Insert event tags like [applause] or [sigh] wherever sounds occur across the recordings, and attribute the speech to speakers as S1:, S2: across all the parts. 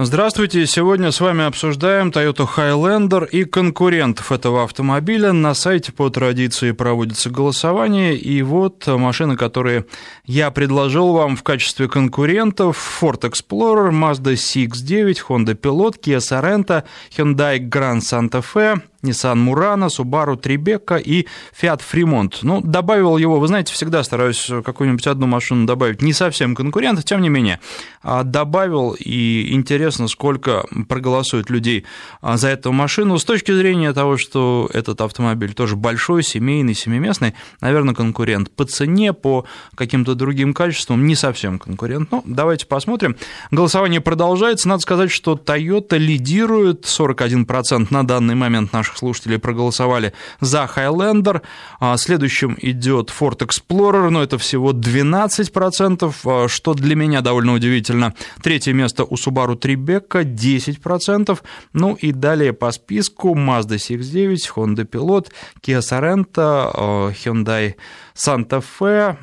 S1: Здравствуйте, сегодня с вами обсуждаем Toyota Highlander и конкурентов этого автомобиля. На сайте по традиции проводится голосование, и вот машины, которые я предложил вам в качестве конкурентов. Ford Explorer, Mazda CX-9, Honda Pilot, Kia Sorento, Hyundai Grand Santa Fe, Nissan Murano, Subaru Tribeca и Fiat Fremont. Ну, добавил его, вы знаете, всегда стараюсь какую-нибудь одну машину добавить, не совсем конкурент, тем не менее, а добавил, и интересно, сколько проголосует людей а, за эту машину. С точки зрения того, что этот автомобиль тоже большой, семейный, семиместный, наверное, конкурент. По цене, по каким-то другим качествам не совсем конкурент. Ну, давайте посмотрим. Голосование продолжается. Надо сказать, что Toyota лидирует 41% на данный момент наших наших слушателей проголосовали за Highlander. А, следующим идет Ford Explorer, но это всего 12%, а, что для меня довольно удивительно. Третье место у Subaru Tribeca 10%. Ну и далее по списку Mazda CX-9, Honda Pilot, Kia Sorento, а, Hyundai Santa Fe,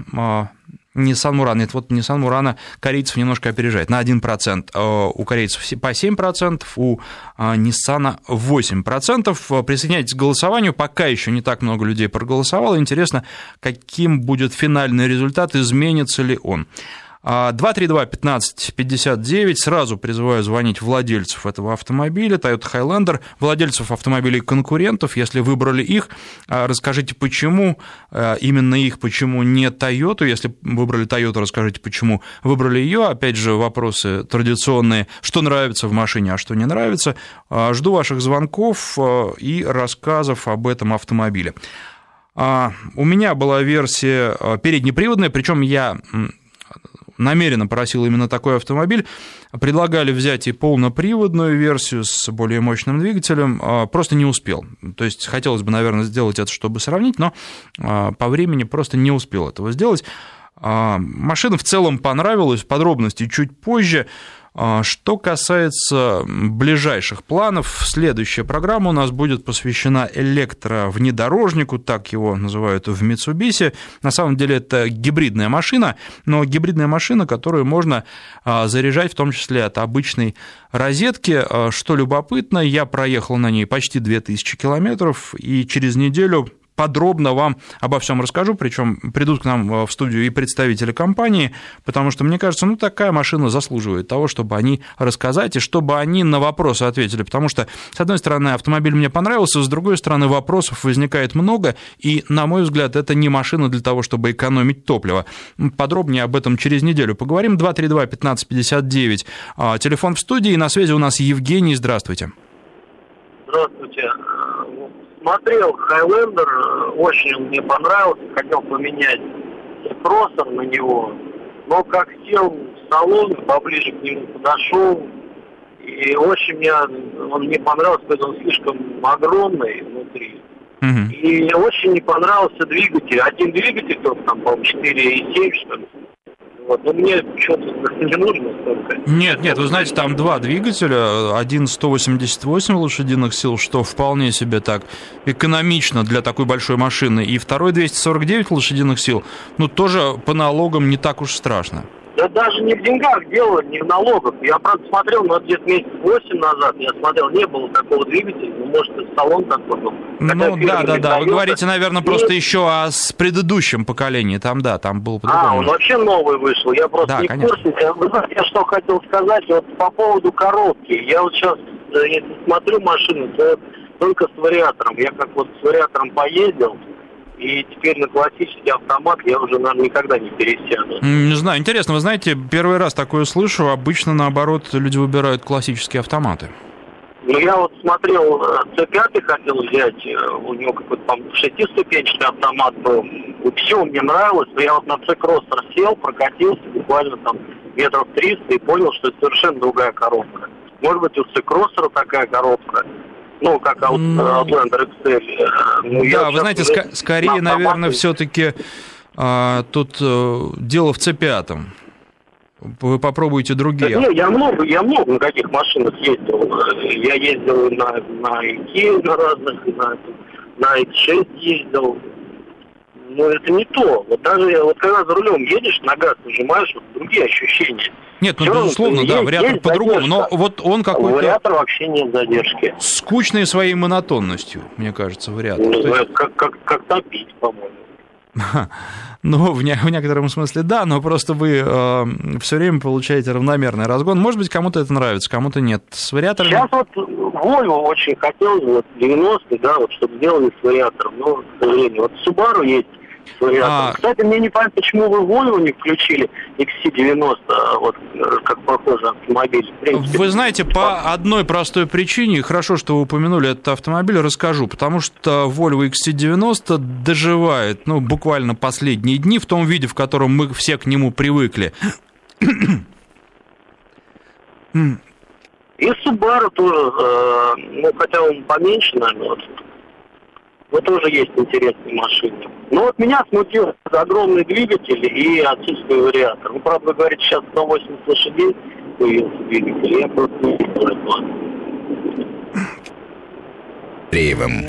S1: Nissan Murano. Нет, вот Nissan Murano корейцев немножко опережает на 1%. Э, у корейцев по 7%, у э, Nissan 8%. Присоединяйтесь к голосованию. Пока еще не так много людей проголосовало. Интересно, каким будет финальный результат, изменится ли он. 232-1559. Сразу призываю звонить владельцев этого автомобиля, Toyota Highlander, владельцев автомобилей конкурентов. Если выбрали их, а, расскажите, почему а, именно их, почему не Toyota. Если выбрали Toyota, расскажите, почему выбрали ее. Опять же, вопросы традиционные, что нравится в машине, а что не нравится. А, жду ваших звонков и рассказов об этом автомобиле. У меня была версия переднеприводная, причем я намеренно просил именно такой автомобиль. Предлагали взять и полноприводную версию с более мощным двигателем, а, просто не успел. То есть хотелось бы, наверное, сделать это, чтобы сравнить, но а, по времени просто не успел этого сделать. А, машина в целом понравилась, подробности чуть позже. А, что касается ближайших планов, следующая программа у нас будет посвящена электровнедорожнику, так его называют в Mitsubishi. На самом деле это гибридная машина, но гибридная машина, которую можно а, заряжать в том числе от обычной розетки. А, что любопытно, я проехал на ней почти 2000 километров, и через неделю подробно вам обо всем расскажу, причем придут к нам э, в студию и представители компании, потому что, мне кажется, ну, такая машина заслуживает того, чтобы они рассказать и чтобы они на вопросы ответили, потому что, с одной стороны, автомобиль мне понравился, с другой стороны, вопросов возникает много, и, на мой взгляд, это не машина для того, чтобы экономить топливо. Подробнее об этом через неделю поговорим. 232-1559, а, телефон в студии, на связи у нас Евгений, здравствуйте.
S2: Здравствуйте смотрел Хайлендер, э, очень он мне понравился, хотел поменять спросор на него, но как сел в салон, поближе к нему подошел, и очень мне он мне понравился, потому что он слишком огромный внутри. Угу. И очень не понравился двигатель. Один двигатель только там, по-моему, 4,7, что ли. Вот. Но мне что-то не нужно столько.
S1: Нет, нет, вы знаете, там два двигателя, один 188 лошадиных сил, что вполне себе так экономично для такой большой машины, и второй 249 лошадиных сил, ну тоже по налогам не так уж страшно.
S2: Да даже не в деньгах дело, не в налогах. Я, правда, смотрел, но где-то месяц восемь назад я смотрел, не было такого двигателя, ну, может, и салон такой был.
S1: Ну, да, да, да, вы говорите, наверное, просто еще о с предыдущем поколении, там, да, там был
S2: А, он вообще новый вышел, я просто да, не конечно. в курсе. Вы знаете, я что хотел сказать, вот по поводу коробки. Я вот сейчас, э, если смотрю машину, то только с вариатором. Я как вот с вариатором поездил, и теперь на классический автомат я уже, наверное, никогда не пересяду.
S1: Не знаю, интересно, вы знаете, первый раз такое слышу, обычно, наоборот, люди выбирают классические автоматы.
S2: Ну, я вот смотрел, C5 э, хотел взять, э, у него какой-то там шестиступенчатый автомат был. И все мне нравилось, но я вот на C-кроссер сел, прокатился буквально там метров 300 и понял, что это совершенно другая коробка. Может быть, у C-кроссера такая коробка, ну, как Outlander XL. Э,
S1: ну, да, вы знаете, ск- скорее, наверное, все-таки а, тут а, дело в C5. Вы попробуйте другие.
S2: Да, я много, я много на каких машинах ездил. Я ездил на, на Ikea на разных, на, на X6 ездил. Но это не то. Вот даже вот когда за рулем едешь, на газ нажимаешь, вот другие ощущения.
S1: Нет, ну, безусловно, да, вариатор по-другому, но вот он какой-то...
S2: Вариатор вообще нет задержки.
S1: Скучный своей монотонностью, мне кажется, вариатор. Ну,
S2: есть... как, как, как топить, по-моему. [laughs]
S1: Ну, в, не, в некотором смысле да, но просто вы э, все время получаете равномерный разгон. Может быть, кому-то это нравится, кому-то нет. С вариаторами...
S2: Сейчас вот Volvo очень хотелось, вот 90-е, да, вот, чтобы сделали с вариатором, но, к сожалению, вот Subaru есть а... Кстати, мне не понятно, почему вы Volvo не включили XC90, вот как похоже автомобиль.
S1: принципе, вы знаете, по одной простой причине, хорошо, что вы упомянули этот автомобиль, расскажу, потому что Volvo XC90 доживает, ну, буквально последние дни в том виде, в котором мы все к нему привыкли.
S2: И Subaru тоже, э, ну, хотя он поменьше, наверное, вот, но тоже есть интересные машины. Но вот меня смутил огромный двигатель и отсутствие вариатора. Ну, правда, говорит, сейчас 180 лошадей появился двигатель, я просто не.
S1: Реевым.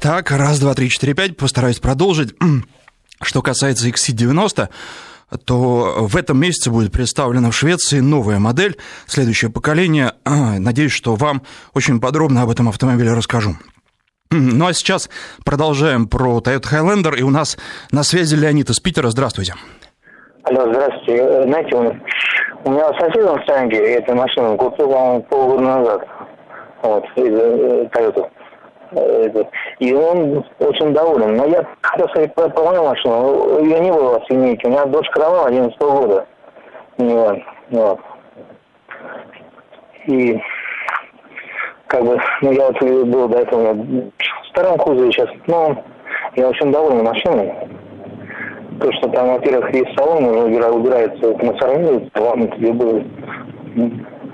S1: Так, раз, два, три, четыре, пять, постараюсь продолжить. [clears throat] Что касается XC90, то в этом месяце будет представлена в Швеции новая модель, следующее поколение. [clears throat] Надеюсь, что вам очень подробно об этом автомобиле расскажу. Ну а сейчас продолжаем про Toyota Highlander, и у нас на связи Леонид из Питера. Здравствуйте.
S3: Алло, здравствуйте. Э, знаете, у меня сосед в Станге эту машину купил, по-моему, полгода назад. Вот, из э, Toyota. Э, и он очень доволен. Но я хотел сказать про, мою машину. Ее не было линейке. У меня дочь Крова 11 года. Вот. И как бы, ну, я вот был до этого в втором кузове сейчас, но я очень доволен машиной. То, что там, во-первых, есть салон, уже убирается консервируется, вам любое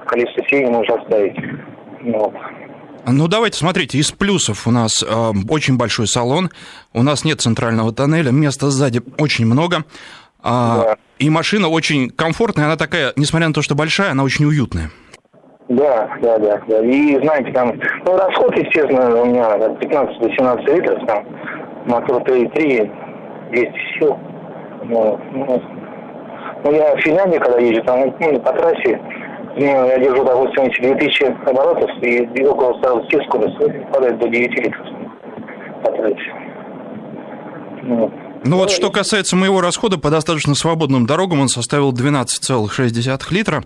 S3: количество сидений можно оставить. Вот.
S1: Ну, давайте, смотрите, из плюсов у нас э, очень большой салон, у нас нет центрального тоннеля, места сзади очень много, э, да. и машина очень комфортная, она такая, несмотря на то, что большая, она очень уютная.
S3: Да, да, да, да. И знаете, там, ну, расход, естественно, у меня 15 до 17 литров, там, мотор 3,3, 200 сил. Ну, ну, ну, я в Финляндии, когда езжу, там, ну, по трассе, ну, я держу, допустим, эти 2000 оборотов, и около 120 скорости падает до 9 литров по трассе.
S1: Ну, ну вот что касается моего расхода по достаточно свободным дорогам, он составил 12,6 литра.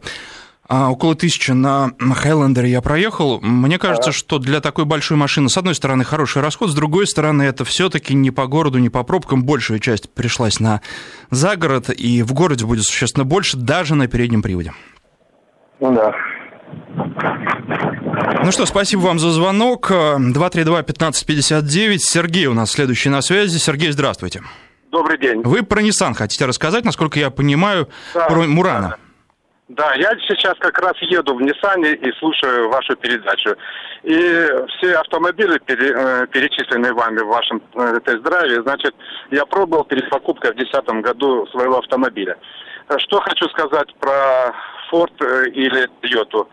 S1: А, около тысячи на Хайлендер я проехал. Мне кажется, что для такой большой машины, с одной стороны, хороший расход, с другой стороны, это все-таки не по городу, не по пробкам. Большая часть пришлась на загород, и в городе будет существенно больше, даже на переднем приводе.
S3: Ну да.
S1: Ну что, спасибо вам за звонок. 232-1559. Сергей у нас следующий на связи. Сергей, здравствуйте.
S4: Добрый день.
S1: Вы про Nissan хотите рассказать, насколько я понимаю, да, про Мурана. Да.
S4: Да, я сейчас как раз еду в Ниссане и слушаю вашу передачу. И все автомобили, пере, э, перечисленные вами в вашем э, тест-драйве, значит, я пробовал перед покупкой в 2010 году своего автомобиля. Что хочу сказать про Ford э, или Toyota.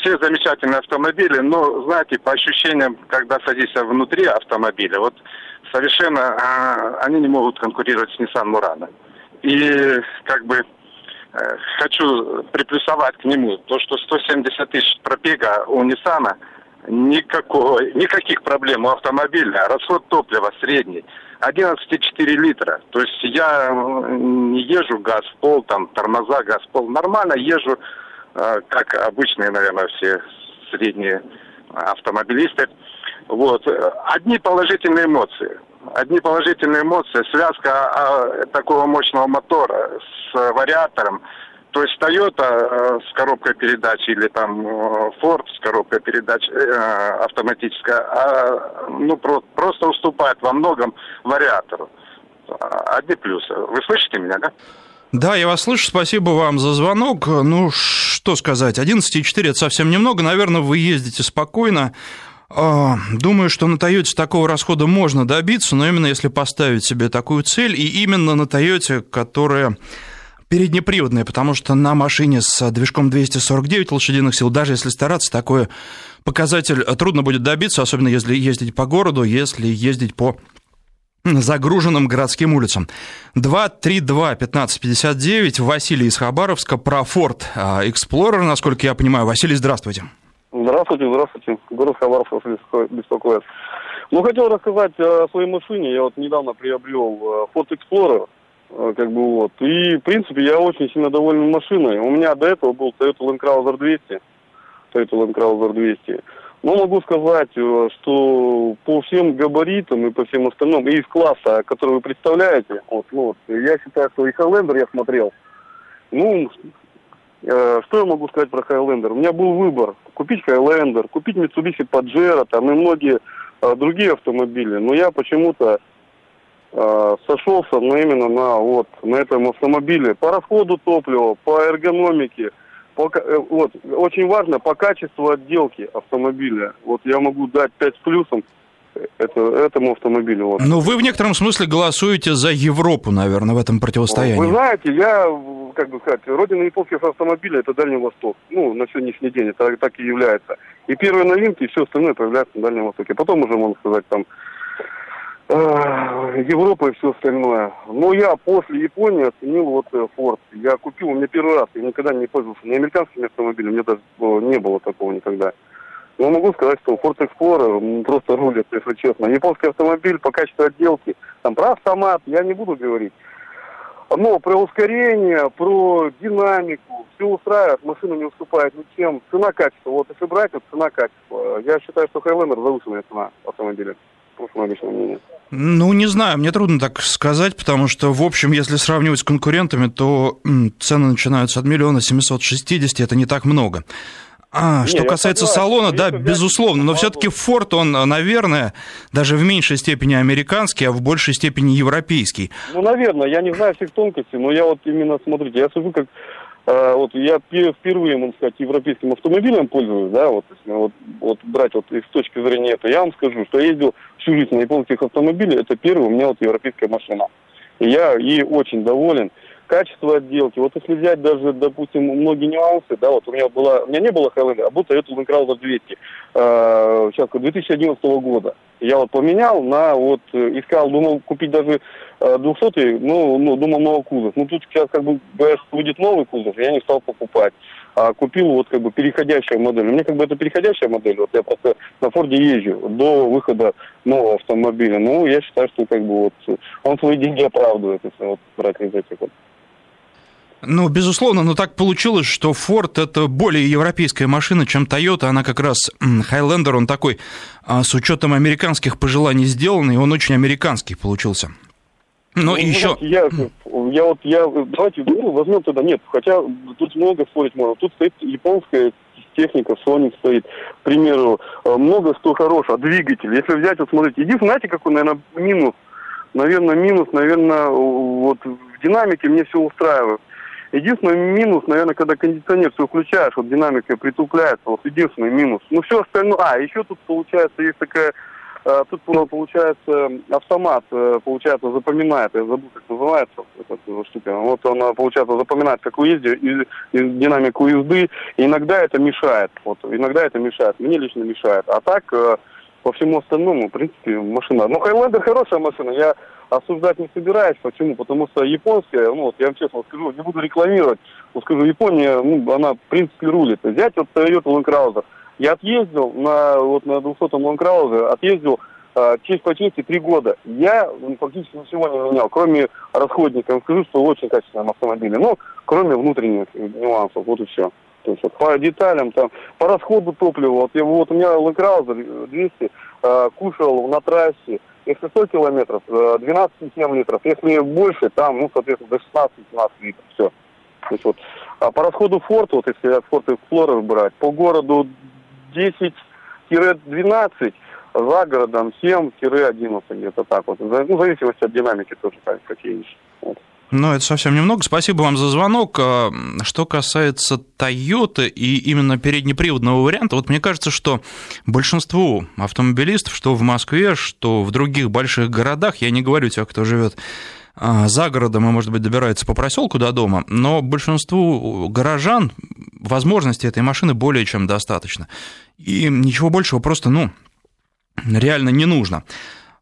S4: Все замечательные автомобили, но, знаете, по ощущениям, когда садишься внутри автомобиля, вот совершенно а, они не могут конкурировать с Nissan Murano. И как бы хочу приплюсовать к нему то, что 170 тысяч пробега у Ниссана, никакого, никаких проблем у автомобиля, расход топлива средний, 11,4 литра. То есть я не езжу газ в пол, там тормоза, газ в пол. Нормально езжу, э, как обычные, наверное, все средние автомобилисты. Вот. Одни положительные эмоции одни положительные эмоции, связка а, такого мощного мотора с вариатором. То есть Toyota э, с коробкой передач или там э, Ford с коробкой передач э, автоматическая, а, ну про, просто уступает во многом вариатору. Одни плюсы. Вы слышите меня, да?
S1: Да, я вас слышу. Спасибо вам за звонок. Ну, что сказать, 11,4 это совсем немного. Наверное, вы ездите спокойно. А, думаю, что на Тойоте такого расхода можно добиться, но именно если поставить себе такую цель, и именно на Тойоте, которая переднеприводная, потому что на машине с движком 249 лошадиных сил, даже если стараться, такой показатель трудно будет добиться, особенно если ездить по городу, если ездить по загруженным городским улицам. 232-1559, Василий из Хабаровска, про Ford Explorer, насколько я понимаю. Василий, здравствуйте.
S5: Здравствуйте, здравствуйте. Город Хабаровск беспокоит. Ну, хотел рассказать о своей машине. Я вот недавно приобрел Ford Explorer, как бы вот. И, в принципе, я очень сильно доволен машиной. У меня до этого был Toyota Land Cruiser 200. Toyota Land Cruiser 200. Но могу сказать, э, что по всем габаритам и по всем остальным, и из класса, который вы представляете, вот, ну, вот, я считаю, что и Highlander я смотрел. Ну, э, что я могу сказать про Highlander? У меня был выбор. Купить Highlander, купить Mitsubishi Pajero, там и многие э, другие автомобили. Но я почему-то э, сошелся ну, именно на, вот, на этом автомобиле. По расходу топлива, по эргономике – по, э, вот, очень важно по качеству отделки автомобиля. Вот я могу дать 5 с плюсом это, этому автомобилю. Вот.
S1: Но вы в некотором смысле голосуете за Европу, наверное, в этом противостоянии.
S5: Вы знаете, я, как бы сказать, родина японских автомобилей – это Дальний Восток. Ну, на сегодняшний день это так и является. И первые новинки, и все остальное появляется на Дальнем Востоке. Потом уже, можно сказать, там Европа и все остальное. Но я после Японии оценил вот Ford. Э, я купил, у меня первый раз, я никогда не пользовался ни американскими автомобилями, мне даже не было такого никогда. Но могу сказать, что Ford Explorer просто рулит, если честно. Японский автомобиль по качеству отделки, там про автомат я не буду говорить. Но про ускорение, про динамику, все устраивает, машина не уступает ничем. Цена-качество, вот если брать, вот цена-качество. Я считаю, что Highlander завышенная цена автомобиля. Просто мое мнение.
S1: Ну, не знаю, мне трудно так сказать, потому что, в общем, если сравнивать с конкурентами, то цены начинаются от миллиона семьсот шестидесяти, это не так много. А, что касается салона, да, безусловно, но все-таки Ford, он, наверное, даже в меньшей степени американский, а в большей степени европейский.
S5: Ну, наверное, я не знаю всех тонкостей, но я вот именно, смотрите, я сужу как а, вот я впервые, можно сказать, европейским автомобилем пользуюсь, да, вот, вот, вот брать вот с точки зрения этого, я вам скажу, что я ездил всю жизнь на японских автомобилях, это первый у меня вот европейская машина. И я ей очень доволен. Качество отделки, вот если взять даже, допустим, многие нюансы, да, вот у меня была, у меня не было Highlander, а был Toyota Land Cruiser 200, э, сейчас 2011 года. Я вот поменял на, вот, искал, думал купить даже 200 ну, ну, думал новый кузов. Ну, тут сейчас как бы будет новый кузов, я не стал покупать. А купил вот как бы переходящая модель. У меня как бы это переходящая модель. Вот я просто на Форде езжу до выхода нового автомобиля. Ну, я считаю, что как бы вот он свои деньги оправдывает, если вот брать из этих вот.
S1: Ну, безусловно, но так получилось, что Ford это более европейская машина, чем Toyota. Она как раз Highlander, он такой а, с учетом американских пожеланий сделанный, он очень американский получился.
S5: Ну, ну еще... Я, я вот, я, давайте, ну, возьмем тогда, нет, хотя тут много спорить можно. Тут стоит японская техника, Sonic стоит, к примеру, э, много что хорошего, двигатель. Если взять, вот смотрите, единственное, знаете, какой, наверное, минус? Наверное, минус, наверное, вот в динамике мне все устраивает. Единственный минус, наверное, когда кондиционер все включаешь, вот динамика притупляется, вот единственный минус. Ну, все остальное... А, еще тут, получается, есть такая Э, тут получается автомат, э, получается, запоминает, я забыл, как называется эта штука. Вот он, получается, запоминает, как вы ездите, динамику езды. И иногда это мешает. Вот, иногда это мешает. Мне лично мешает. А так, э, по всему остальному, в принципе, машина. Ну, Хайлендер хорошая машина. Я осуждать не собираюсь. Почему? Потому что японская, ну, вот я вам честно скажу, не буду рекламировать, но скажу, Япония, ну, она, в принципе, рулит. Взять вот Toyota Land Cruiser. Я отъездил на, вот, на 200-м Ланкраузе, отъездил э, честь по чести три года. Я ну, фактически ничего не менял, кроме расходников. Скажу, что очень качественном автомобиле. Ну, кроме внутренних нюансов, вот и все. То есть вот, по деталям, там, по расходу топлива. Вот, я, вот у меня Land 200 э, кушал на трассе, если 100 километров, э, 12,7 литров. Если больше, там, ну, соответственно, до 16-17 литров. Все. То есть вот, а по расходу Ford, вот если Ford Explorer брать, по городу 10-12, за городом 7-11, где-то так вот. Ну, в зависимости от динамики тоже какие вот.
S1: Ну, это совсем немного. Спасибо вам за звонок. А, что касается Toyota и именно переднеприводного варианта, вот мне кажется, что большинству автомобилистов, что в Москве, что в других больших городах, я не говорю тех, кто живет а, за городом и, может быть, добирается по проселку до дома, но большинству горожан возможности этой машины более чем достаточно. И ничего большего просто, ну, реально не нужно.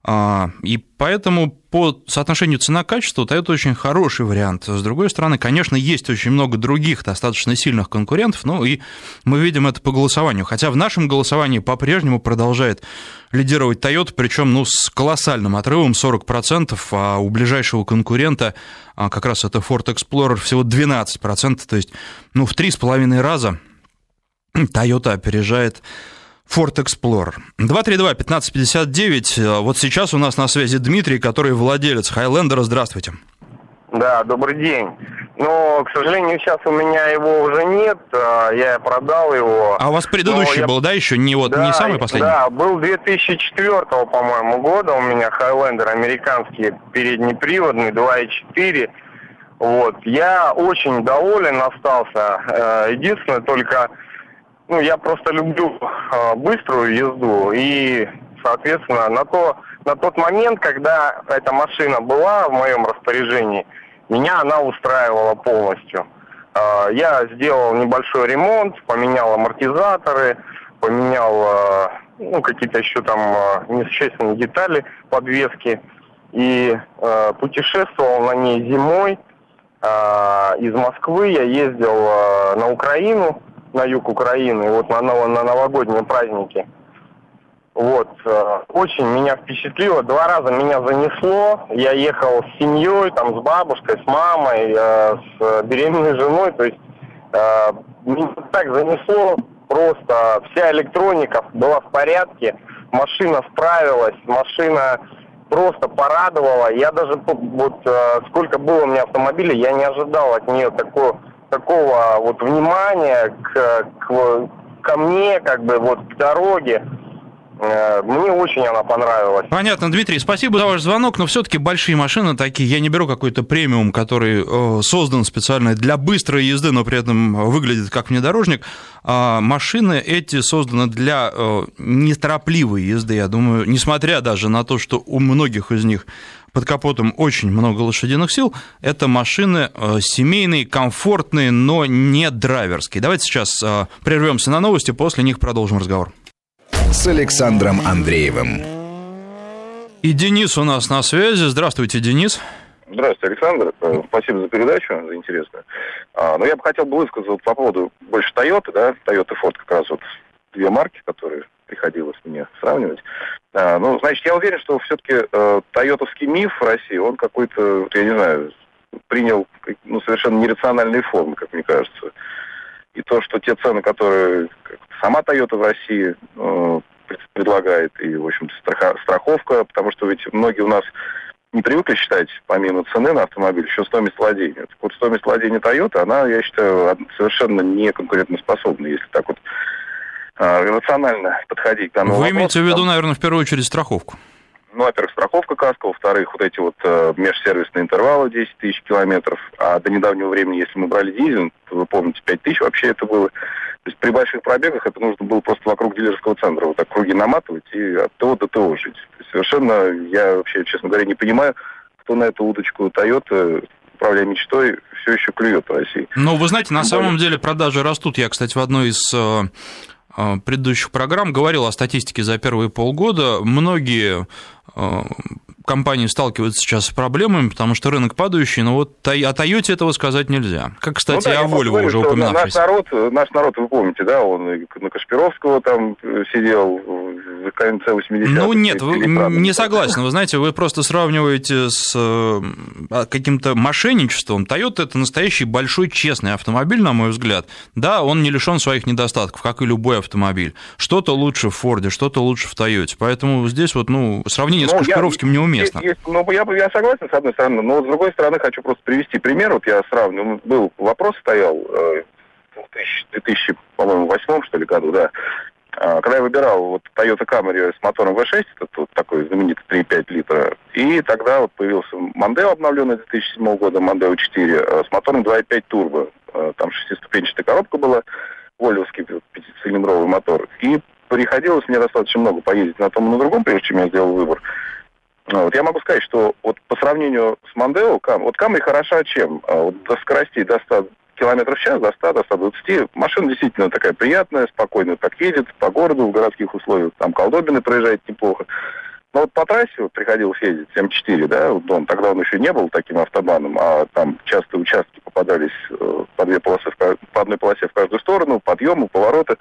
S1: А, и поэтому по соотношению цена-качество Toyota очень хороший вариант. С другой стороны, конечно, есть очень много других достаточно сильных конкурентов, ну и мы видим это по голосованию. Хотя в нашем голосовании по-прежнему продолжает лидировать Toyota, причем ну, с колоссальным отрывом 40%, а у ближайшего конкурента а, как раз это Ford Explorer всего 12%, то есть ну, в 3,5 раза Toyota опережает Ford Explorer. 232-1559. Вот сейчас у нас на связи Дмитрий, который владелец Highlander. Здравствуйте.
S6: Да, добрый день. Но, к сожалению, сейчас у меня его уже нет, а, я продал его.
S1: А у вас предыдущий я... был, да, еще не вот да, не самый последний?
S6: Да, был 2004, по-моему, года у меня Highlander американский переднеприводный 2.4. Вот, я очень доволен остался. Э, единственное, только ну, я просто люблю э, быструю езду, и, соответственно, на, то, на тот момент, когда эта машина была в моем распоряжении, меня она устраивала полностью. Э, я сделал небольшой ремонт, поменял амортизаторы, поменял э, ну, какие-то еще там э, несущественные детали подвески, и э, путешествовал на ней зимой. Э, из Москвы я ездил э, на Украину, на юг Украины, вот на, на, на новогодние праздники. Вот, э, очень меня впечатлило. Два раза меня занесло. Я ехал с семьей, там, с бабушкой, с мамой, э, с беременной женой. То есть э, так занесло. Просто вся электроника была в порядке. Машина справилась, машина просто порадовала. Я даже вот э, сколько было у меня автомобилей, я не ожидал от нее такого такого вот внимания к, к, ко мне, как бы вот к дороге. Э, мне очень она понравилась.
S1: Понятно, Дмитрий, спасибо за ваш звонок, но все-таки большие машины такие, я не беру какой-то премиум, который э, создан специально для быстрой езды, но при этом выглядит как внедорожник. А машины эти созданы для э, неторопливой езды, я думаю, несмотря даже на то, что у многих из них под капотом очень много лошадиных сил. Это машины э, семейные, комфортные, но не драйверские. Давайте сейчас э, прервемся на новости, после них продолжим разговор.
S7: С Александром Андреевым.
S1: И Денис у нас на связи. Здравствуйте, Денис.
S8: Здравствуйте, Александр. Э, спасибо за передачу, за интересную. А, но я бы хотел бы высказать по поводу больше Toyota, да, Toyota и Ford как раз вот две марки, которые приходилось мне сравнивать. А, ну, значит, я уверен, что все-таки э, тойотовский миф в России, он какой-то, я не знаю, принял ну, совершенно нерациональные формы, как мне кажется. И то, что те цены, которые сама Toyota в России э, предлагает, и, в общем-то, страха, страховка, потому что ведь многие у нас не привыкли считать, помимо цены на автомобиль, еще стоимость владения. Так вот, стоимость владения Toyota, она, я считаю, совершенно не конкурентоспособна, если так вот э, рационально подходить к
S1: данному Вы вопросу. имеете в виду, наверное, в первую очередь страховку?
S8: Ну, во-первых, страховка каска, во-вторых, вот эти вот э, межсервисные интервалы 10 тысяч километров, а до недавнего времени, если мы брали дизель, то вы помните, 5 тысяч вообще это было. То есть при больших пробегах это нужно было просто вокруг дилерского центра вот так круги наматывать и от ТО до ТО жить. То есть совершенно, я вообще, честно говоря, не понимаю, кто на эту удочку Toyota управляя мечтой, все еще клюет в России.
S1: Ну, вы знаете, на самом деле продажи растут. Я, кстати, в одной из Э, предыдущих программ говорил о статистике за первые полгода. Многие э, компании сталкиваются сейчас с проблемами, потому что рынок падающий, но вот о Тойоте этого сказать нельзя. Как, кстати, ну, да, о Volvo уже упоминавшись.
S8: Наш народ, наш народ, вы помните, да, он на Кашпировского там сидел в конце 80-х.
S1: Ну нет, вы, не согласен. Вы знаете, вы просто сравниваете с э, каким-то мошенничеством. Toyota – это настоящий большой честный автомобиль, на мой взгляд. Да, он не лишен своих недостатков, как и любой автомобиль. Что-то лучше в Форде, что-то лучше в Тойоте. Поэтому здесь вот, ну, сравнение ну, с Кашпировским я, неуместно.
S8: Есть, есть, ну, я, я согласен, с одной стороны, но с другой стороны хочу просто привести пример. Вот я сравниваю, был вопрос стоял э, в 2000, по-моему, восьмом, что ли, году, да, а, когда я выбирал вот Toyota Camry с мотором V6, это вот такой знаменитый 3,5 литра, и тогда вот появился Mondeo обновленный 2007 года, Mondeo 4, а, с мотором 2,5 турбо. А, там шестиступенчатая коробка была, вольвовский пятицилиндровый мотор. И приходилось мне достаточно много поездить на том и на другом, прежде чем я сделал выбор. Вот я могу сказать, что вот по сравнению с Mondeo, вот Camry хороша чем? Вот до скоростей до 100 километров в час, до 100, до 120. Машина действительно такая приятная, спокойно так едет по городу, в городских условиях. Там колдобины проезжает неплохо. Но вот по трассе вот приходилось ездить М4, да, вот он, тогда он еще не был таким автобаном, а там частые участки попадались э, по, две полосы, по одной полосе в каждую сторону, подъемы, повороты.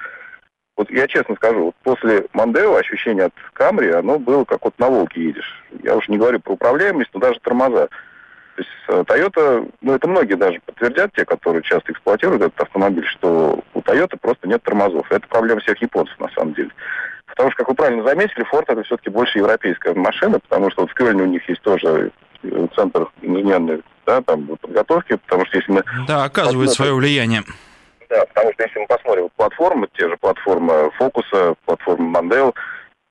S8: Вот я честно скажу, вот после Мандео ощущение от Камри, оно было как вот на Волке едешь. Я уже не говорю про управляемость, но даже тормоза. То есть э, Toyota, ну это многие даже подтвердят, те, которые часто эксплуатируют этот автомобиль, что у Toyota просто нет тормозов. Это проблема всех японцев на самом деле. Потому что, как вы правильно заметили, Ford это все-таки больше европейская машина, потому что вот в Кёльне у них есть тоже э, центр инженерной да, там, подготовки, потому что если мы...
S1: Да, оказывает свое влияние.
S8: Да, потому что если мы посмотрим вот платформы, те же платформы Фокуса, платформы Mondeo,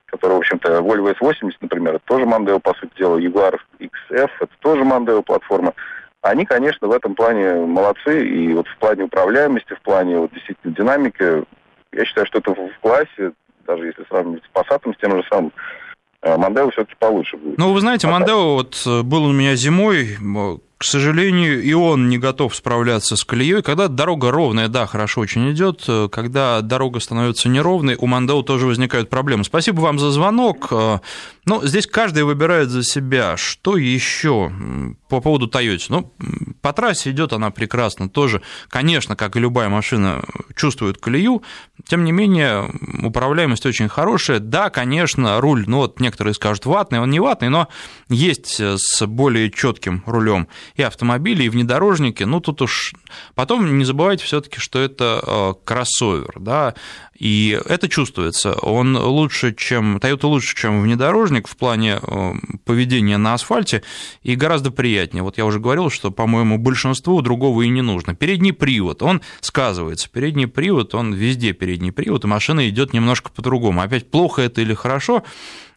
S8: которая, в общем-то, Volvo S80, например, это тоже Mondeo, по сути дела, Jaguar XF, это тоже Mondeo платформа. Они, конечно, в этом плане молодцы, и вот в плане управляемости, в плане вот, действительно динамики, я считаю, что это в классе, даже если сравнивать с Passat, с тем же самым, Мандео все-таки получше будет.
S1: Ну, вы знаете, Мандео вот э, был у меня зимой, к сожалению, и он не готов справляться с колеей. Когда дорога ровная, да, хорошо очень идет. Когда дорога становится неровной, у Мандау тоже возникают проблемы. Спасибо вам за звонок. Ну, здесь каждый выбирает за себя. Что еще по поводу Toyota? Ну, по трассе идет она прекрасно. Тоже, конечно, как и любая машина, чувствует колею. Тем не менее, управляемость очень хорошая. Да, конечно, руль, ну вот некоторые скажут ватный, он не ватный, но есть с более четким рулем и автомобили, и внедорожники. Ну, тут уж потом не забывайте все-таки, что это э, кроссовер, да, и это чувствуется. Он лучше, чем Toyota лучше, чем внедорожник в плане э, поведения на асфальте и гораздо приятнее. Вот я уже говорил, что, по-моему, большинству другого и не нужно. Передний привод, он сказывается. Передний привод, он везде передний привод, и машина идет немножко по-другому. Опять плохо это или хорошо,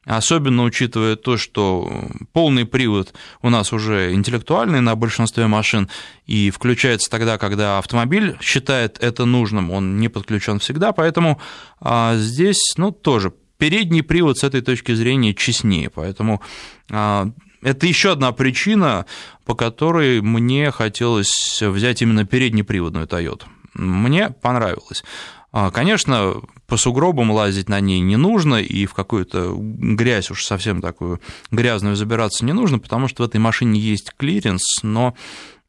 S1: особенно учитывая то, что полный привод у нас уже интеллектуальный на большинстве машин и включается тогда, когда автомобиль считает это нужным, он не подключен всегда, поэтому а, здесь, ну, тоже передний привод с этой точки зрения честнее, поэтому а, это еще одна причина, по которой мне хотелось взять именно переднеприводную Toyota. Мне понравилось. А, конечно, по сугробам лазить на ней не нужно, и в какую-то грязь уж совсем такую грязную забираться не нужно, потому что в этой машине есть клиренс, но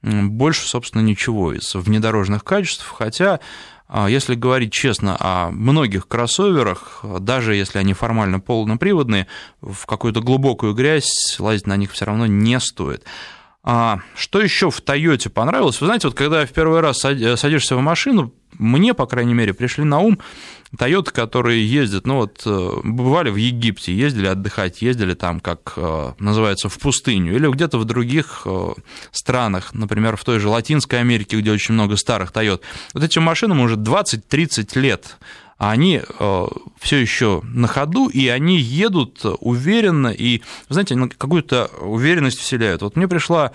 S1: больше, собственно, ничего из внедорожных качеств, хотя а, если говорить честно о многих кроссоверах, даже если они формально полноприводные, в какую-то глубокую грязь лазить на них все равно не стоит. А что еще в Тойоте понравилось? Вы знаете, вот когда в первый раз садишься в машину, мне, по крайней мере, пришли на ум Тойоты, которые ездят, ну вот, э, бывали в Египте, ездили отдыхать, ездили там, как э, называется, в пустыню, или где-то в других э, странах, например, в той же Латинской Америке, где очень много старых Тойот. Вот этим машинам уже 20-30 лет, а они все еще на ходу, и они едут уверенно, и, знаете, какую-то уверенность вселяют. Вот мне пришла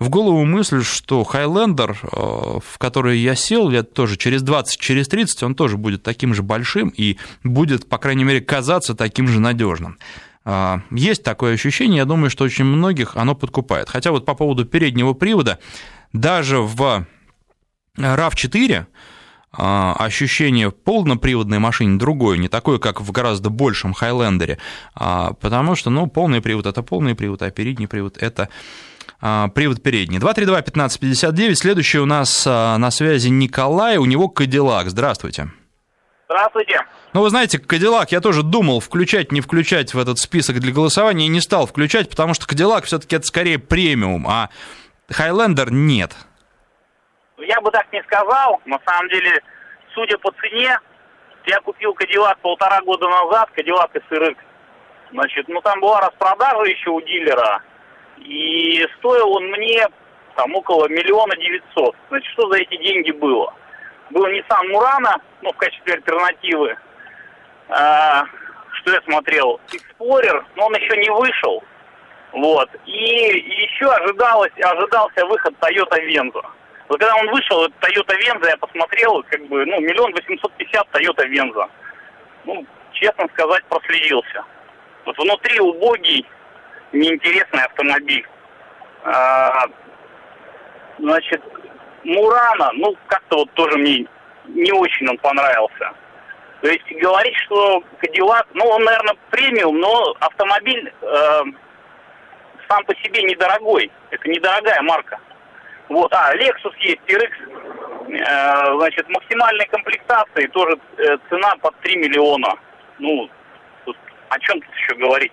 S1: в голову мысль, что Хайлендер, э, в который я сел лет тоже через 20, через 30, он тоже будет таким же большим и будет, по крайней мере, казаться таким же надежным. А, есть такое ощущение, я думаю, что очень многих оно подкупает. Хотя вот по поводу переднего привода, даже в RAV4 а, ощущение полноприводной машины другое, не такое, как в гораздо большем Хайлендере, потому что, ну, полный привод – это полный привод, а передний привод – это привод передний. 232-1559. Следующий у нас а, на связи Николай, у него Кадиллак. Здравствуйте.
S9: Здравствуйте.
S1: Ну, вы знаете, Кадиллак я тоже думал, включать, не включать в этот список для голосования, и не стал включать, потому что Кадиллак все-таки это скорее премиум, а Хайлендер нет.
S9: Я бы так не сказал. На самом деле, судя по цене, я купил Кадиллак полтора года назад, Кадиллак SRX. Значит, ну там была распродажа еще у дилера, и стоил он мне там около миллиона девятьсот. Значит, что за эти деньги было? Был Nissan Murano, ну, в качестве альтернативы. А, что я смотрел? Explorer, но он еще не вышел. Вот. И еще ожидалось, ожидался выход Toyota Venza. Вот когда он вышел, Toyota Venza, я посмотрел, как бы, ну, миллион восемьсот пятьдесят Toyota Venza. Ну, честно сказать, проследился. Вот внутри убогий, неинтересный автомобиль. А, значит, Мурана, ну, как-то вот тоже мне не очень он понравился. То есть говорить, что Кадиллак, ну, он, наверное, премиум, но автомобиль э, сам по себе недорогой. Это недорогая марка. Вот, а, Lexus есть, TRX, э, значит, максимальной комплектации тоже э, цена под 3 миллиона. Ну, тут, о чем тут еще говорить?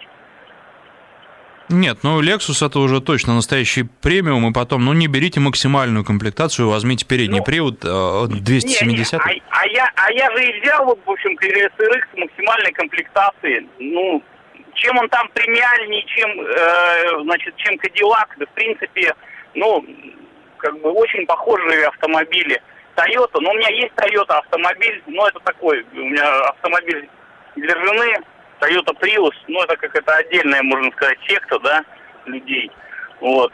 S1: Нет, ну Lexus это уже точно настоящий премиум, и потом, ну не берите максимальную комплектацию, возьмите передний ну, привод 270. Не, не,
S9: а, а, я, а я же и взял, вот, в общем, SRX максимальной комплектации. Ну, чем он там премиальнее, чем, э, значит, чем Cadillac, да, в принципе, ну, как бы очень похожие автомобили. Toyota, ну, у меня есть Toyota автомобиль, но это такой, у меня автомобиль для жены, Toyota Prius, ну, это как это отдельная, можно сказать, секта, да, людей. Вот.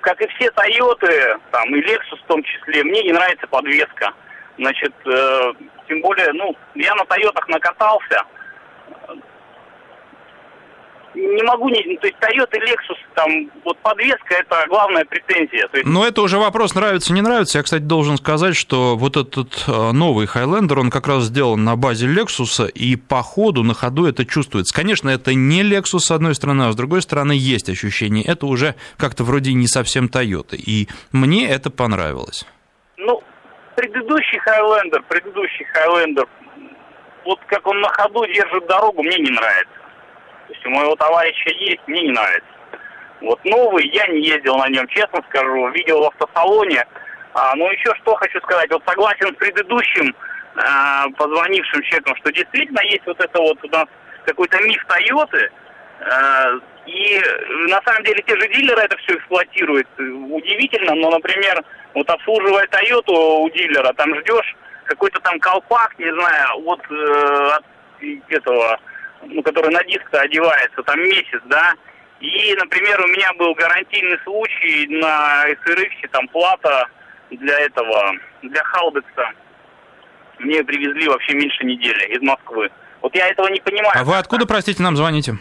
S9: Как и все Toyota, там, и Lexus в том числе, мне не нравится подвеска. Значит, э, тем более, ну, я на Тойотах накатался, не могу не... То есть Toyota Lexus, там, вот подвеска, это главная претензия. То есть...
S1: Но это уже вопрос нравится, не нравится. Я, кстати, должен сказать, что вот этот э, новый Highlander, он как раз сделан на базе Lexus, и по ходу, на ходу это чувствуется. Конечно, это не Lexus, с одной стороны, а с другой стороны есть ощущение. Это уже как-то вроде не совсем Toyota. И мне это понравилось.
S9: Ну, предыдущий Highlander, предыдущий Highlander, вот как он на ходу держит дорогу, мне не нравится. То есть у моего товарища есть, мне не нравится. Вот новый, я не ездил на нем, честно скажу, видел в автосалоне. А, ну еще что хочу сказать, вот согласен с предыдущим а, позвонившим человеком, что действительно есть вот это вот у нас какой-то миф Тойоты, а, и на самом деле те же дилеры это все эксплуатируют. Удивительно, но, например, вот обслуживая Тойоту у дилера, там ждешь какой-то там колпак, не знаю, вот э, от этого ну, который на диск-то одевается, там месяц, да. И, например, у меня был гарантийный случай на SRX, там плата для этого, для Халбекса. Мне привезли вообще меньше недели из Москвы. Вот я этого не понимаю.
S1: А вы откуда, простите, нам звоните?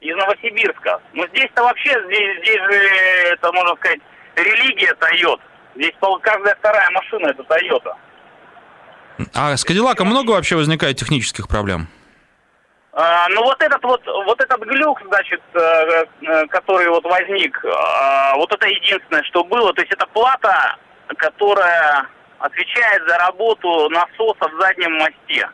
S9: Из Новосибирска. Ну, здесь-то вообще, здесь, здесь же, это, можно сказать, религия Тойот. Здесь каждая вторая машина это Тойота.
S1: А с Кадиллаком много вообще возникает технических проблем?
S9: А, ну вот этот вот, вот этот глюк, значит, э, э, который вот возник, а, вот это единственное, что было. То есть это плата, которая отвечает за работу насоса в заднем мосте.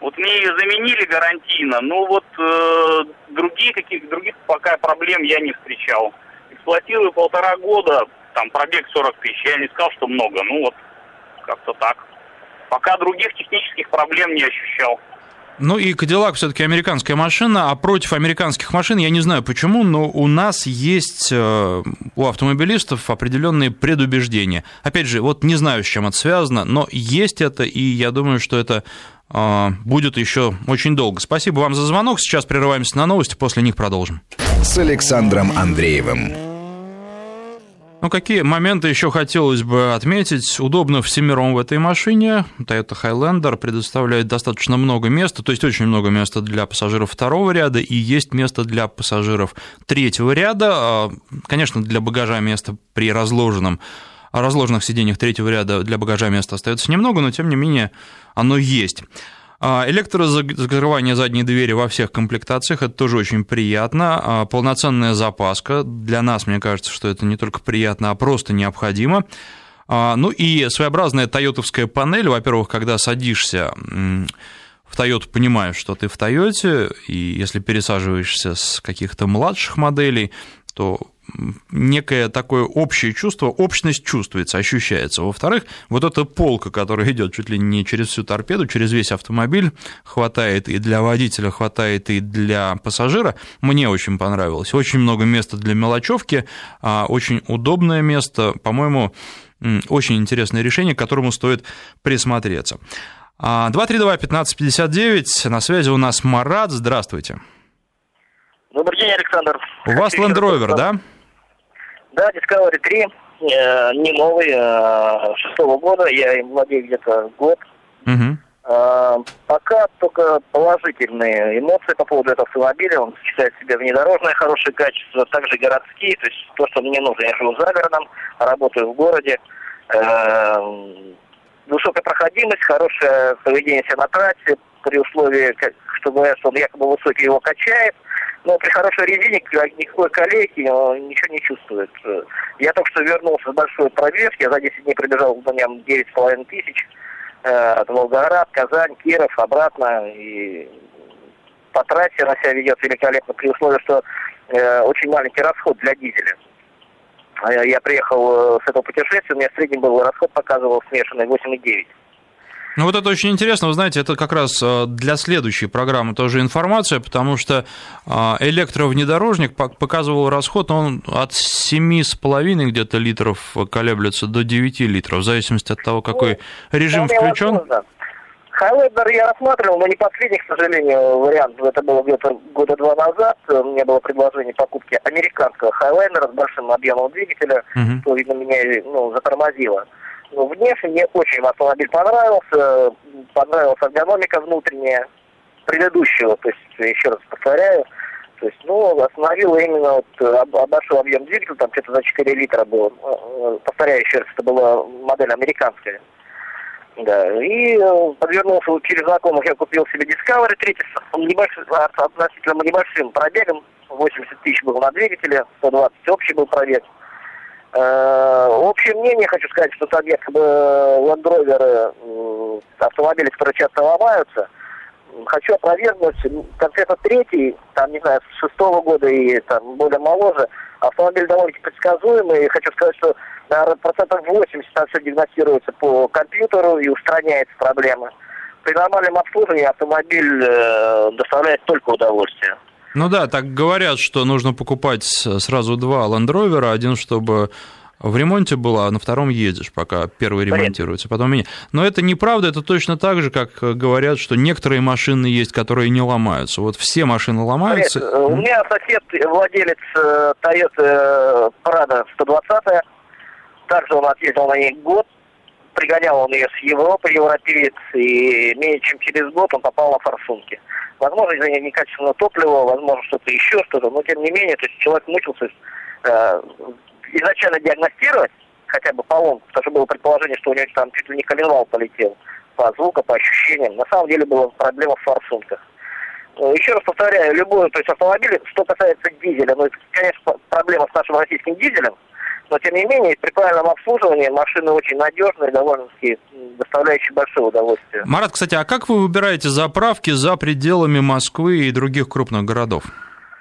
S9: Вот мне ее заменили гарантийно, но вот э, другие каких других пока проблем я не встречал. Эксплуатирую полтора года, там пробег 40 тысяч, я не сказал, что много, ну вот как-то так. Пока других технических проблем не ощущал.
S1: Ну и Кадиллак все-таки американская машина, а против американских машин я не знаю почему, но у нас есть э, у автомобилистов определенные предубеждения. Опять же, вот не знаю, с чем это связано, но есть это, и я думаю, что это э, будет еще очень долго. Спасибо вам за звонок. Сейчас прерываемся на новости, после них продолжим.
S7: С Александром Андреевым.
S1: Ну, какие моменты еще хотелось бы отметить? Удобно всемиром в этой машине. Toyota Highlander предоставляет достаточно много места, то есть очень много места для пассажиров второго ряда и есть место для пассажиров третьего ряда. А, конечно, для багажа места при разложенном разложенных сиденьях третьего ряда для багажа места остается немного, но тем не менее оно есть. А, электрозакрывание задней двери во всех комплектациях, это тоже очень приятно. А, полноценная запаска, для нас, мне кажется, что это не только приятно, а просто необходимо. А, ну и своеобразная тойотовская панель, во-первых, когда садишься в Toyota понимаешь, что ты в Тойоте, и если пересаживаешься с каких-то младших моделей, то некое такое общее чувство, общность чувствуется, ощущается. Во-вторых, вот эта полка, которая идет чуть ли не через всю торпеду, через весь автомобиль, хватает и для водителя, хватает и для пассажира, мне очень понравилось. Очень много места для мелочевки, а, очень удобное место, по-моему, очень интересное решение, к которому стоит присмотреться. 232-1559, а, на связи у нас Марат, здравствуйте.
S10: Добрый день, Александр.
S1: У вас Land Rover, да?
S10: Да, Discovery 3, э, не новый, э, шестого года, я им владею где-то год. Угу. Э, пока только положительные эмоции по поводу этого автомобиля. Он сочетает в себе внедорожное хорошее качество, также городские, то есть то, что мне нужно. Я живу за городом, работаю в городе. Э, высокая проходимость, хорошее поведение себя на трассе, при условии, что говорят, что он якобы высокий его качает, но при хорошей резине никакой колейки он ничего не чувствует. Я только что вернулся с большой пробежки, я за 10 дней пробежал на нем 9,5 тысяч. Э, Волгоград, Казань, Киров, обратно. И по трассе она себя ведет великолепно при условии, что э, очень маленький расход для дизеля. А я приехал э, с этого путешествия, у меня в среднем был расход, показывал смешанный 8,9.
S1: Ну вот это очень интересно, вы знаете, это как раз э, для следующей программы тоже информация, потому что электровнедорожник показывал расход, он от 7,5 где-то литров колеблется до 9 литров, в зависимости от того, какой ну, режим включен. Возможно.
S10: Хайлендер я рассматривал, но не последний, к сожалению, вариант. Это было где-то года два назад. У меня было предложение покупки американского Хайлендера с большим объемом двигателя, uh-huh. что, видно, меня ну, затормозило. Но внешне мне очень автомобиль понравился. Понравилась эргономика внутренняя предыдущего. То есть, еще раз повторяю, то есть, ну, остановила именно вот большой объем двигателя, там где-то за 4 литра было. Э, э, повторяю еще раз, это была модель американская. Да, и э, подвернулся через знакомых, я купил себе Discovery 3 с небольшим, относительно небольшим пробегом, 80 тысяч был на двигателе, 120 общий был пробег. Э, общее мнение, хочу сказать, что там якобы Rover, автомобили, которые часто ломаются, хочу опровергнуть, конкретно третий, там, не знаю, с шестого года и там более моложе, автомобиль довольно-таки предсказуемый, хочу сказать, что наверное, процентов 80 там все диагностируется по компьютеру и устраняется проблема. При нормальном обслуживании автомобиль э, доставляет только удовольствие.
S1: Ну да, так говорят, что нужно покупать сразу два Land Rover, один, чтобы в ремонте был, а на втором едешь, пока первый ремонтируется, потом меня. Но это неправда, это точно так же, как говорят, что некоторые машины есть, которые не ломаются. Вот все машины ломаются.
S10: Привет. У меня сосед, владелец э, Toyota Prado 120 также он отъездил на ней год, пригонял он ее с Европы, европеец, и менее чем через год он попал на форсунки. Возможно, из-за некачественного топлива, возможно, что-то еще, что-то, но тем не менее, то есть человек мучился э, изначально диагностировать, хотя бы полом, потому что было предположение, что у него там чуть ли не коленвал полетел по звуку, по ощущениям. На самом деле была проблема в форсунках. Э, еще раз повторяю, любой, то есть автомобиль, что касается дизеля, ну, это, конечно, проблема с нашим российским дизелем, но, тем не менее, при правильном обслуживании машины очень надежные, довольно-таки доставляющие большое удовольствие.
S1: Марат, кстати, а как вы выбираете заправки за пределами Москвы и других крупных городов?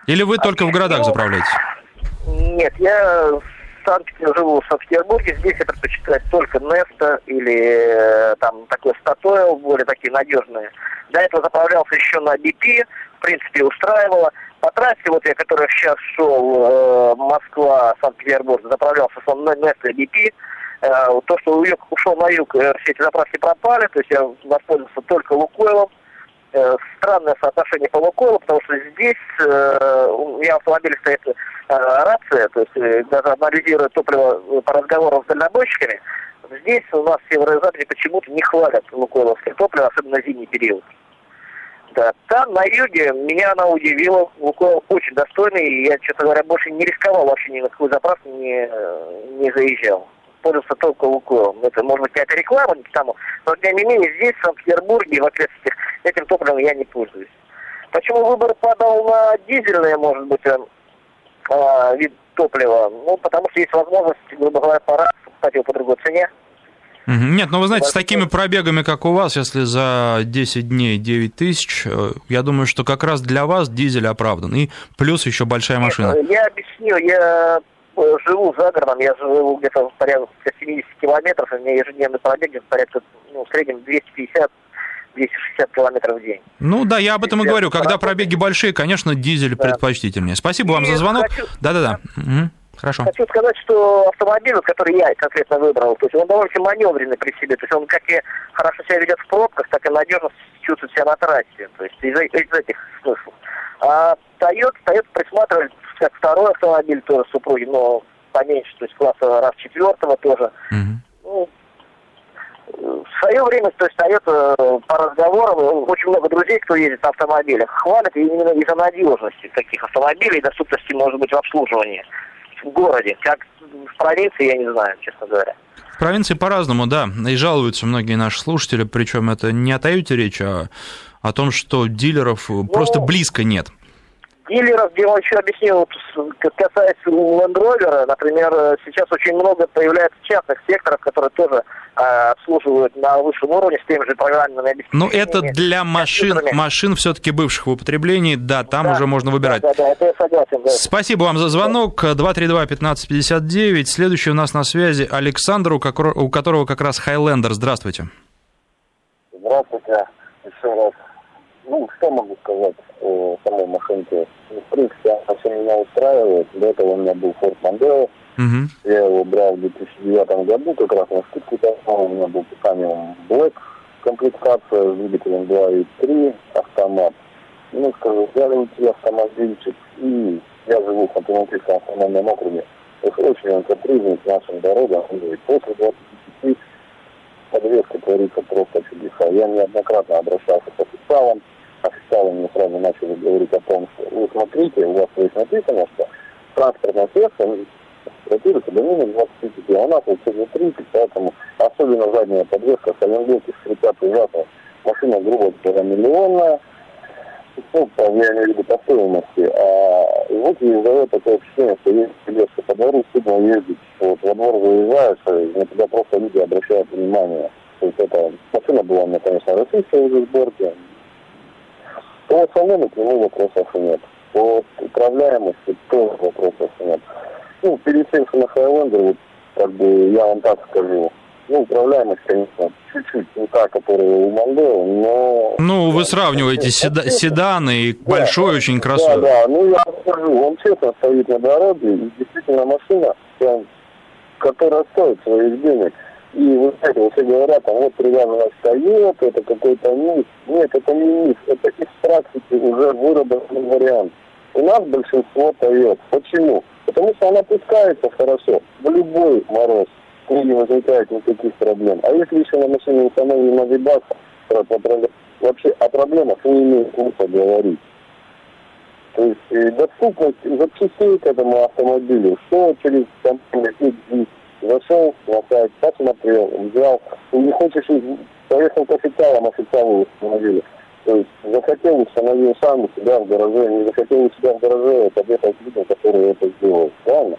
S1: Или вы только в городах заправляете?
S10: Нет, я Санкт живу в Санкт-Петербурге, здесь я предпочитаю только Неста или э, там такой Статойл, более такие надежные. До этого заправлялся еще на BP, в принципе, устраивало. По трассе, вот я, который сейчас шел, э, Москва, Санкт-Петербург, заправлялся с Несто BP, э, то, что юг, ушел на юг, э, все эти заправки пропали, то есть я воспользовался только Лукойлом. Э, странное соотношение по Лукойлу, потому что здесь э, у меня в автомобиле стоит э, рация, то есть э, даже анализируя топливо э, по разговорам с дальнобойщиками, здесь у нас в Северо-Западе почему-то не хвалят лукойловское топливо, особенно зимний период. Да, там, на юге, меня она удивила. Лукойл очень достойный, и я, честно говоря, больше не рисковал вообще ни на какую заправку не, не заезжал. Пользовался только Лукойлом. Это, может быть, какая-то реклама, потому. Но, тем не менее, здесь, в Санкт-Петербурге, в окрестностях, этим топливом я не пользуюсь. Почему выбор падал на дизельное, может быть, э, э, вид топлива? Ну, потому что есть возможность, грубо говоря, пора покупать по другой цене.
S1: Нет, ну вы знаете, с такими пробегами, как у вас, если за 10 дней 9 тысяч, э, я думаю, что как раз для вас дизель оправдан. И плюс еще большая машина.
S10: Нет, я объясню, я э, живу за городом, я живу где-то порядка 70 километров, у меня ежедневный пробег порядка, ну, в среднем 250 260 километров в день.
S1: Ну да, я об этом и говорю. Когда пробеги большие, конечно, дизель да. предпочтительнее. Спасибо и вам за звонок. Да-да-да. Угу. Хорошо.
S10: Хочу сказать, что автомобиль, который я конкретно выбрал, то есть он довольно маневренный при себе. То есть он как и хорошо себя ведет в пробках, так и надежно чувствует себя на трассе. То есть из, из этих смыслов. А Toyota, Toyota присматривает как второй автомобиль тоже супруги, но поменьше, то есть класса раз четвертого тоже. Угу. Ну, в свое время, то есть Toyota по разговорам, очень много друзей, кто ездит на автомобилях, хвалят именно из-за надежности таких автомобилей, доступности, может быть, в обслуживании в городе. Как в провинции, я не знаю, честно говоря.
S1: провинции по-разному, да, и жалуются многие наши слушатели, причем это не о Тойоте речь, а о том, что дилеров ну, просто близко нет.
S10: Дилеров, где он еще объяснил, касаясь Land Rover, например, сейчас очень много появляется частных секторов, которые тоже э, обслуживают на высшем уровне с теми же программными
S1: обеспечениями. Ну, это для машин, машин все-таки бывших в употреблении, да, там да, уже можно выбирать. Да, да, да, это я согласен. Да. Спасибо вам за звонок. 232-1559. Следующий у нас на связи Александр, у которого как раз Хайлендер. Здравствуйте.
S11: Здравствуйте. Еще раз. Ну, что могу сказать о самой машинке? Ну, в принципе, она все меня устраивает. До этого у меня был Ford Mondeo. Угу. Я его брал в 2009 году, как раз на скидку давал. У меня был Titanium Black комплектация с двигателем 2.3, автомат. Ну, скажу, вяленький автомобильчик. И я живу в Хантамантийском автономном округе. Очень он капризный к нашим дорогам. И после 25 подвеска творится просто чудеса. Я неоднократно обращался к официалам, официалы мне сразу начали говорить о том, что вы смотрите, у вас здесь написано, что транспортное средство эксплуатируется до минус 25, а у нас вот сегодня 30, поэтому особенно задняя подвеска, соленблоки скрипят ужасно. Машина, грубо говоря, миллионная, ну, я имею в виду по стоимости, а вот вызывает такое впечатление, что есть тележка по двору, стыдно ездить. Вот во двор заезжаешь, и на тебя просто люди обращают внимание. То есть это машина была, мне, конечно, российская уже сборки, по салону к нему вопросов нет. По управляемости тоже вопросов нет. Ну, что на Хайлендер, вот, как бы, я вам так скажу, ну, управляемость, конечно, чуть-чуть не та, которая у Мондео, но...
S1: Ну, вы сравниваете седа- седаны и да, большой, очень кроссовер.
S11: Да, да, ну, я скажу, он честно стоит на дороге, и действительно машина, прям, которая стоит своих денег. И вы знаете, вот все говорят, а вот привязанность Toyota, это какой-то миф. Нет, это не миф, это из практики уже выработанный вариант. У нас большинство Toyota. Почему? Потому что она пускается хорошо в любой мороз. И не возникает никаких проблем. А если еще на машине установлена вибака, вообще о проблемах не имеет смысла говорить. То есть э, доступность запчастей к этому автомобилю, что через компанию зашел сайт, посмотрел, взял. Не хочешь, поехал к официалам, официалы установили. То есть захотел, установил сам у себя в гараже, не захотел у себя в гараже, подъехал к людям, которые это сделают. Правильно?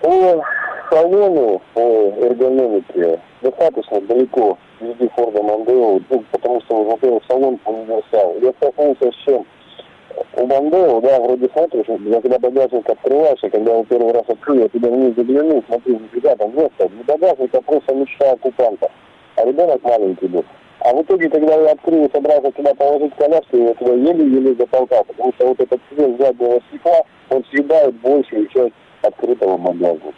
S11: По салону, по эргономике достаточно далеко везде Форда Мондео, ну, потому что, во-первых, салон универсал. Я столкнулся с чем? У Бандео, да, вроде смотришь, я когда багажник открываешь, и когда его первый раз открыл, я туда вниз заглянул, смотрю, нифига там место, багажник, а просто мечта оккупанта. А ребенок маленький был. А в итоге, когда я открыл и собрался туда положить коляску, я туда еле-еле затолкал, потому что вот этот цвет заднего стекла, он съедает большую часть открытого багажника.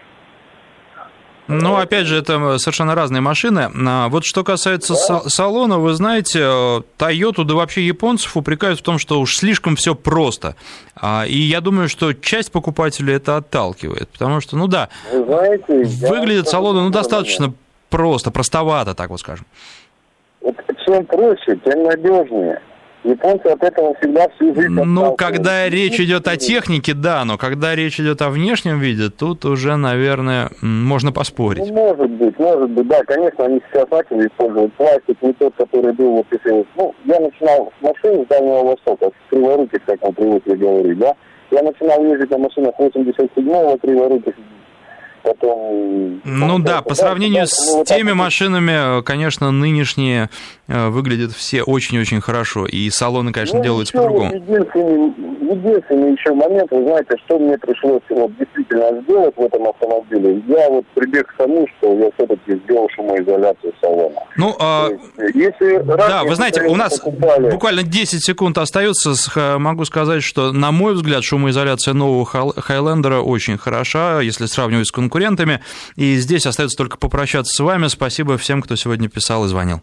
S1: Ну, опять же, это совершенно разные машины. А вот что касается да. салона, вы знаете, Toyota, да вообще японцев упрекают в том, что уж слишком все просто. А, и я думаю, что часть покупателей это отталкивает, потому что, ну да, вы знаете, выглядят салоны ну, достаточно просто, простовато, так вот скажем.
S11: Вот чем проще, тем надежнее. Японцы от этого всегда всю жизнь
S1: Ну, когда речь идет о технике, да, но когда речь идет о внешнем виде, тут уже, наверное, можно поспорить.
S11: Ну, может быть, может быть, да, конечно, они сейчас начали использовать пластик, не тот, который был вот если... Ну, я начинал с машин с Дальнего Востока, с криворуких, как мы привыкли говорить, да. Я начинал ездить на машинах 87-го криворуких, потом...
S1: Ну да, по сравнению с теми машинами, конечно, нынешние э, выглядят все очень-очень хорошо, и салоны, конечно, ну, делаются по-другому.
S11: Единственный, единственный еще момент, вы знаете, что мне пришлось вот, действительно сделать в этом автомобиле, я вот прибег к тому, что я все-таки сделал шумоизоляцию салона.
S1: Ну, а... если да, вы знаете, у нас покупали... буквально 10 секунд остается, могу сказать, что, на мой взгляд, шумоизоляция нового Хайлендера очень хороша, если сравнивать с конкурентами. И здесь остается только попрощаться с вами. Спасибо всем, кто сегодня писал и звонил.